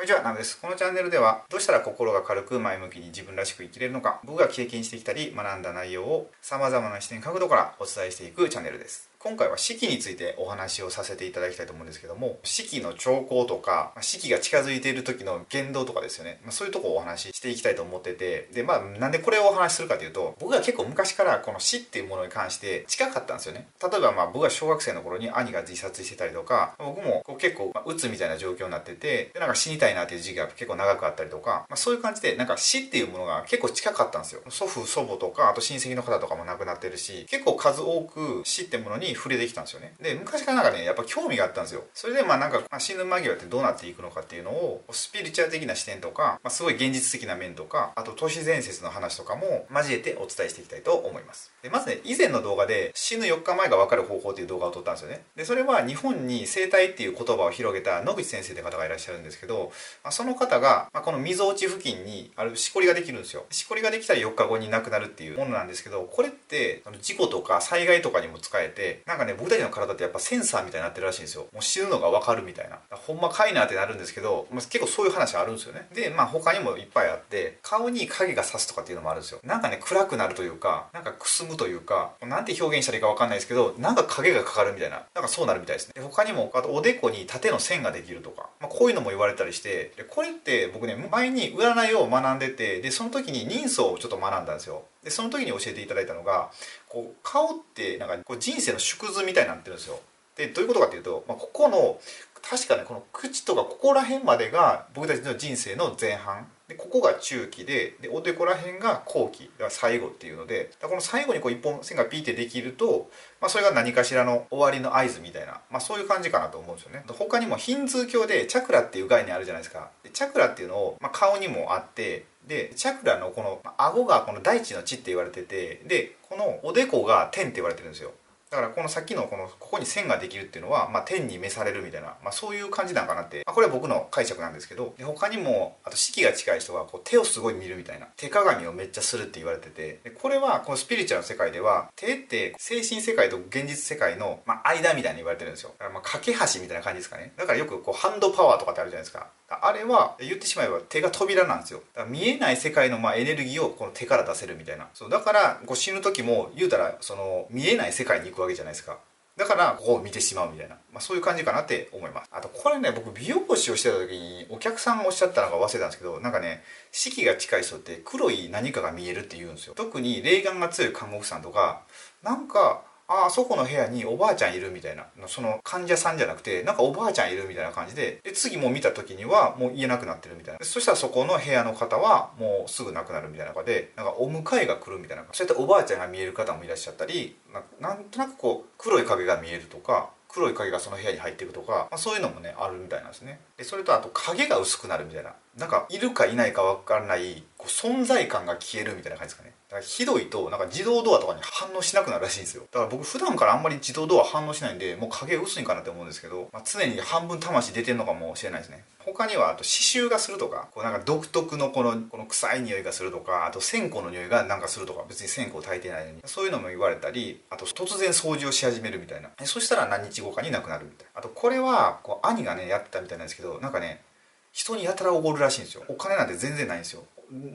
こんにちは、ナムです。このチャンネルでは、どうしたら心が軽く前向きに自分らしく生きれるのか、僕が経験してきたり学んだ内容を様々な視点角度からお伝えしていくチャンネルです。今回は四季についてお話をさせていただきたいと思うんですけども四季の兆候とか四季が近づいている時の言動とかですよね、まあ、そういうとこをお話ししていきたいと思っててでまあなんでこれをお話しするかというと僕は結構昔からこの死っていうものに関して近かったんですよね。例えばまあ僕が小学生の頃に兄が自殺してたりとか僕もこう結構うつみたいな状況になっててでなんか死にたいなっていう時期が結構長くあったりとか、まあ、そういう感じでなんか死っていうものが結構近かったんですよ。祖父祖母とかあと親戚の方とかも亡くなってるし結構数多く死ってものに触れてきたんですよね。で昔からなんかねやっぱ興味があったんですよ。それでまあなんか、まあ、死ぬ間際ってどうなっていくのかっていうのをスピリチュアル的な視点とか、まあ、すごい現実的な面とかあと都市伝説の話とかも交えてお伝えしていきたいと思います。でまずね以前の動画で死ぬ4日前が分かる方法っていう動画を撮ったんですよね。でそれは日本に生態っていう言葉を広げた野口先生って方がいらっしゃるんですけど、まあ、その方が、まあ、この溝落ち付近にあるしこりができるんですよ。しこりができたら4日後に亡くなるっていうものなんですけどこれって事故とか災害とかにも使えてなんかね僕たちの体ってやっぱセンサーみたいになってるらしいんですよ。もう死ぬのが分かるみたいな。ほんまかいなってなるんですけど、まあ、結構そういう話あるんですよね。でまあ他にもいっぱいあって顔に影が差すとかっていうのもあるんですよ。なんかね暗くなるというかなんかくすむというかなんて表現したらいいか分かんないですけどなんか影がかかるみたいな。なんかそうなるみたいですね。で他にもあとおでこに縦の線ができるとか、まあ、こういうのも言われたりして。でこれって僕ね前に占いを学んでてでその時に人相をちょっと学んだんですよ。でその時に教えていただいたのがこう顔ってなんかこう人生の縮図みたいになってるんですよ。でどういうことかっていうと、まあ、ここの確かねこの口とかここら辺までが僕たちの人生の前半。でここが中期ででおでこら辺が後期だから最後っていうのでこの最後にこう一本線がピーってできると、まあ、それが何かしらの終わりの合図みたいな、まあ、そういう感じかなと思うんですよね。他にもヒンズー教でチャクラっていう概念あるじゃないですか。でチャクラっていうのを、まあ、顔にもあってでチャクラのこの顎がこの大地の地って言われててでこのおでこが天って言われてるんですよ。だからこのさっきのこのここに線ができるっていうのは、まあ、天に召されるみたいな、まあ、そういう感じなんかなって、まあ、これは僕の解釈なんですけどで他にもあと四季が近い人はこう手をすごい見るみたいな手鏡をめっちゃするって言われててでこれはこのスピリチュアルの世界では手って精神世界と現実世界の、まあ、間みたいに言われてるんですよ。だからまあ架け橋みたいな感じですかね。だからよくこうハンドパワーとかってあるじゃないですか。あれは言ってしまえば手が扉なんですよ。だから見えない世界のまエネルギーをこの手から出せるみたいな。そうだからこう死ぬ時も言うたらその見えない世界に行くわけじゃないですか。だからここを見てしまうみたいな、まあ、そういう感じかなって思います。あとこれね僕美容師をしてた時にお客さんがおっしゃったのが忘れたんですけどなんかね四季が近い人って黒い何かが見えるって言うんですよ。特に霊感が強い看護婦さんとかなんかああそこの部屋におばあちゃんいるみたいな。その患者さんじゃなくてなんかおばあちゃんいるみたいな感じでで次も見た時にはもう言えなくなってるみたいな。そしたらそこの部屋の方はもうすぐ亡くなるみたいな中でなんかお迎えが来るみたいな。そういったおばあちゃんが見える方もいらっしゃったりなんとなくこう黒い影が見えるとか黒い影がその部屋に入っていくとか、まあ、そういうのもねあるみたいなんですね。でそれとあと影が薄くなるみたいな。なんかいるかいないか分からないこう存在感が消えるみたいな感じですかね。だからひどいとなんか自動ドアとかに反応しなくなるらしいんですよ。だから僕普段からあんまり自動ドア反応しないんでもう影薄いんかなって思うんですけど、まあ、常に半分魂出てんのかもしれないですね。他にはあと刺繍がするとかこうなんか独特のこのこの臭い匂いがするとかあと線香の匂いがなんかするとか別に線香炊いてないのにそういうのも言われたりあと突然掃除をし始めるみたいな。そしたら何日後かに亡くなるみたいな。あとこれはこう兄がねやってたみたいなんですけどなんかね人にやたらおごるらしいんですよ。お金なんて全然ないんですよ。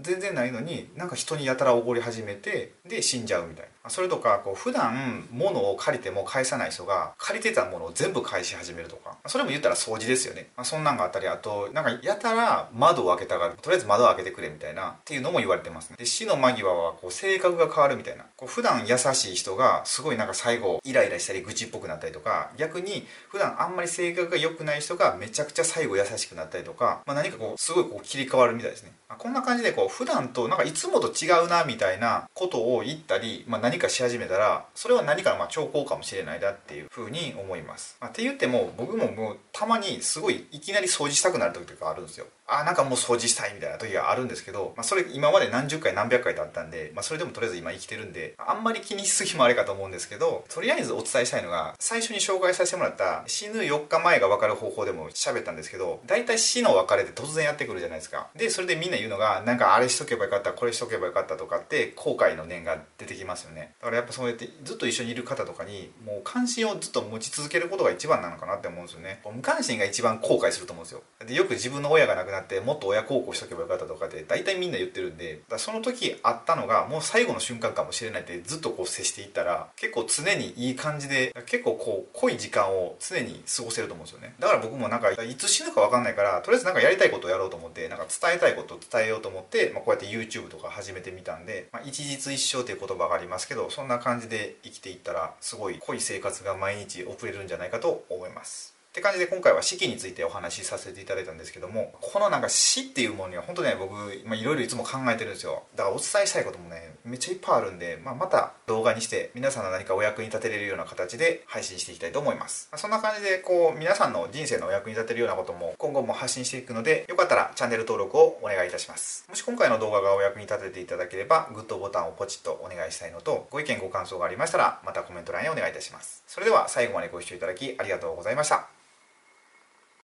全然ないのになんか人にやたらおごり始めてで死んじゃうみたいな。それとかこう普段物を借りても返さない人が借りてたものを全部返し始めるとか。それも言ったら掃除ですよね、まあ、そんなんがあったりあとなんかやたら窓を開けたがるとりあえず窓を開けてくれみたいなっていうのも言われてますね。で死の間際はこう性格が変わるみたいな。こう普段優しい人がすごいなんか最後イライラしたり愚痴っぽくなったりとか逆に普段あんまり性格が良くない人がめちゃくちゃ最後優しくなったりとか、まあ、何かこうすごいこう切り替わるみたいですね、まあ、こんな感じでこう普段となんかいつもと違うなみたいなことを言ったり、まあ、何かし始めたらそれは何かのま兆候かもしれないなっていうふうに思います、まあ、って言っても僕ももうたまにすごいいきなり掃除したくなる時とかあるんですよ。あなんかもう掃除したいみたいな時があるんですけど、まあ、それ今まで何十回何百回とあったんで、まあ、それでもとりあえず今生きてるんであんまり気にしすぎもあれかと思うんですけどとりあえずお伝えしたいのが最初に紹介させてもらった死ぬ4日前が分かる方法でも喋ったんですけど大体死の別れって突然やってくるじゃないですか。でそれでみんな言うのがなんかあれしとけばよかったこれしとけばよかったとかって後悔の念が出てきますよね。だからやっぱそうやってずっと一緒にいる方とかにもう関心をずっと持ち続けることが一番なのかなって思うんですよね。無関心が一番後悔すると思うんですよ。でよく自分の親が亡くなってもっと親孝行しとけばよかったとかって大体みんな言ってるんでその時あったのがもう最後の瞬間かもしれないってずっとこう接していったら結構常にいい感じで結構こう濃い時間を常に過ごせると思うんですよね。だから僕もなんかいつ死ぬか分かんないからとりあえずなんかやりたいことをやろうと思ってなんか伝えたいことを伝えようと思って、まあ、こうやって YouTube とか始めてみたんで、まあ、一日一生という言葉がありますけどそんな感じで生きていったらすごい濃い生活が毎日送れるんじゃないかと思います。って感じで今回は四季についてお話しさせていただいたんですけどもこのなんか死っていうものには本当ね僕いろいろいつも考えてるんですよ。だからお伝えしたいこともねめっちゃいっぱいあるんで、まあ、また動画にして皆さんの何かお役に立てれるような形で配信していきたいと思います、ま、そんな感じでこう皆さんの人生のお役に立てるようなことも今後も発信していくのでよかったらチャンネル登録をお願いいたします。もし今回の動画がお役に立てていただければグッドボタンをポチッとお願いしたいのとご意見ご感想がありましたらまたコメント欄へお願いいたします。それでは最後までご視聴いただきありがとうございました。